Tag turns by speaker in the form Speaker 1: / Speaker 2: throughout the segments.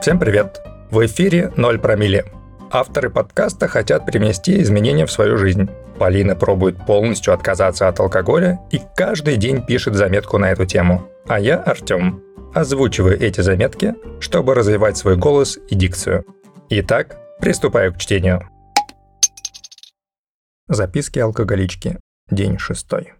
Speaker 1: Всем привет! В эфире «Ноль промилле». Авторы подкаста хотят привнести изменения в свою жизнь. Полина пробует полностью отказаться от алкоголя и каждый день пишет заметку на эту тему. А я, Артем, озвучиваю эти заметки, чтобы развивать свой голос и дикцию. Итак, приступаю к чтению. Записки алкоголички. День шестой.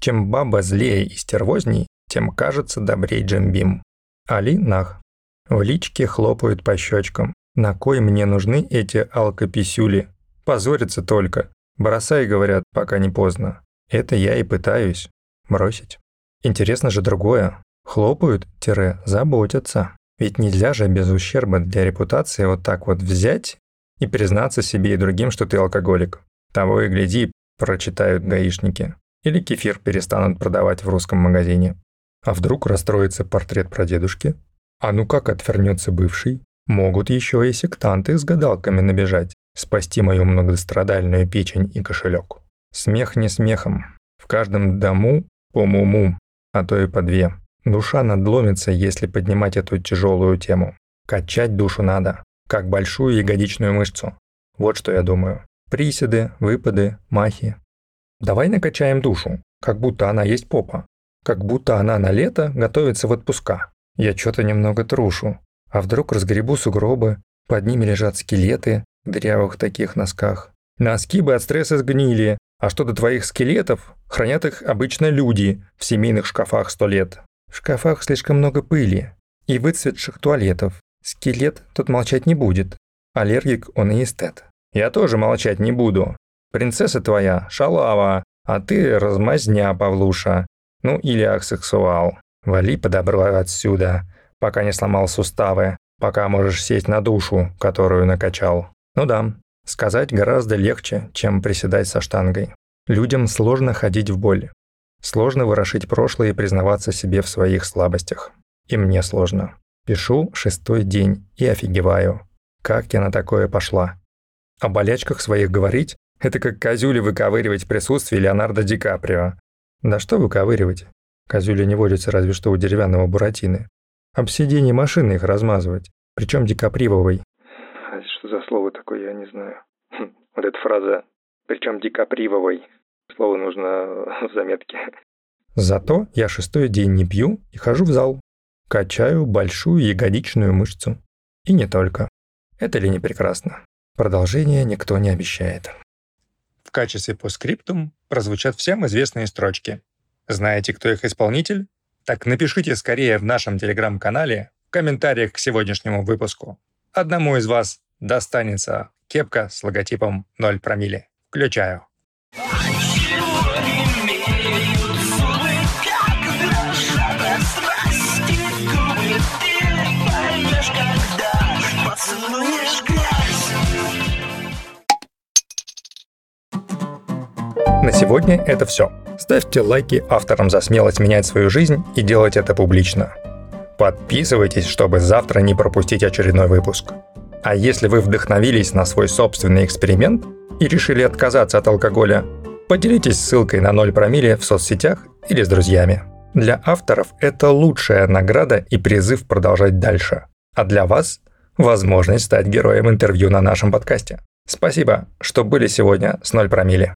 Speaker 1: Чем баба злее и стервозней, тем кажется добрей Джембим. Али Нах. В личке хлопают по щечкам. На кой мне нужны эти алкописюли? Позорятся только. Бросай, говорят, пока не поздно. Это я и пытаюсь. Бросить. Интересно же другое. Хлопают-заботятся. Ведь нельзя же без ущерба для репутации вот так вот взять и признаться себе и другим, что ты алкоголик. Того и гляди, прочитают гаишники. Или кефир перестанут продавать в русском магазине. А вдруг расстроится портрет прадедушки? А ну как отвернется бывший? Могут еще и сектанты с гадалками набежать, спасти мою многострадальную печень и кошелек. Смех не смехом. В каждом дому по муму, а то и по две. Душа надломится, если поднимать эту тяжелую тему. Качать душу надо, как большую ягодичную мышцу. Вот что я думаю. Приседы, выпады, махи. Давай накачаем душу, как будто она есть попа. Как будто она на лето готовится в отпуска. Я что-то немного трушу. А вдруг разгребу сугробы, под ними лежат скелеты в дырявых таких носках. Носки бы от стресса сгнили, а что до твоих скелетов, хранят их обычно люди в семейных шкафах сто лет. В шкафах слишком много пыли и выцветших туалетов. Скелет тут молчать не будет. Аллергик он и эстет. Я тоже молчать не буду. Принцесса твоя – шалава, а ты размазня, Павлуша. Ну или аксексуал. Вали по добру отсюда, пока не сломал суставы, пока можешь сесть на душу, которую накачал. Ну да, сказать гораздо легче, чем приседать со штангой. Людям сложно ходить в боль. Сложно ворошить прошлое и признаваться себе в своих слабостях. И мне сложно. Пишу шестой день и офигеваю. Как я на такое пошла? О болячках своих говорить – это как козюли выковыривать присутствие Леонардо Ди Каприо. Да что выковыривать? Козюли не водятся разве что у деревянного буратины. Об сиденье машины их размазывать, причем дикапривовой.
Speaker 2: А что за слово такое, я не знаю. Хм, вот эта фраза «причем дикапривовой». Слово нужно в заметке.
Speaker 1: Зато я шестой день не пью и хожу в зал. Качаю большую ягодичную мышцу. И не только. Это ли не прекрасно? Продолжение никто не обещает. В качестве постскриптум прозвучат всем известные строчки. Знаете, кто их исполнитель? Так напишите скорее в нашем телеграм-канале в комментариях к сегодняшнему выпуску. Одному из вас достанется кепка с логотипом 0 промили. Включаю. На сегодня это все. Ставьте лайки авторам за смелость менять свою жизнь и делать это публично. Подписывайтесь, чтобы завтра не пропустить очередной выпуск. А если вы вдохновились на свой собственный эксперимент и решили отказаться от алкоголя, поделитесь ссылкой на 0 промилле в соцсетях или с друзьями. Для авторов это лучшая награда и призыв продолжать дальше. А для вас – возможность стать героем интервью на нашем подкасте. Спасибо, что были сегодня с 0 промилле.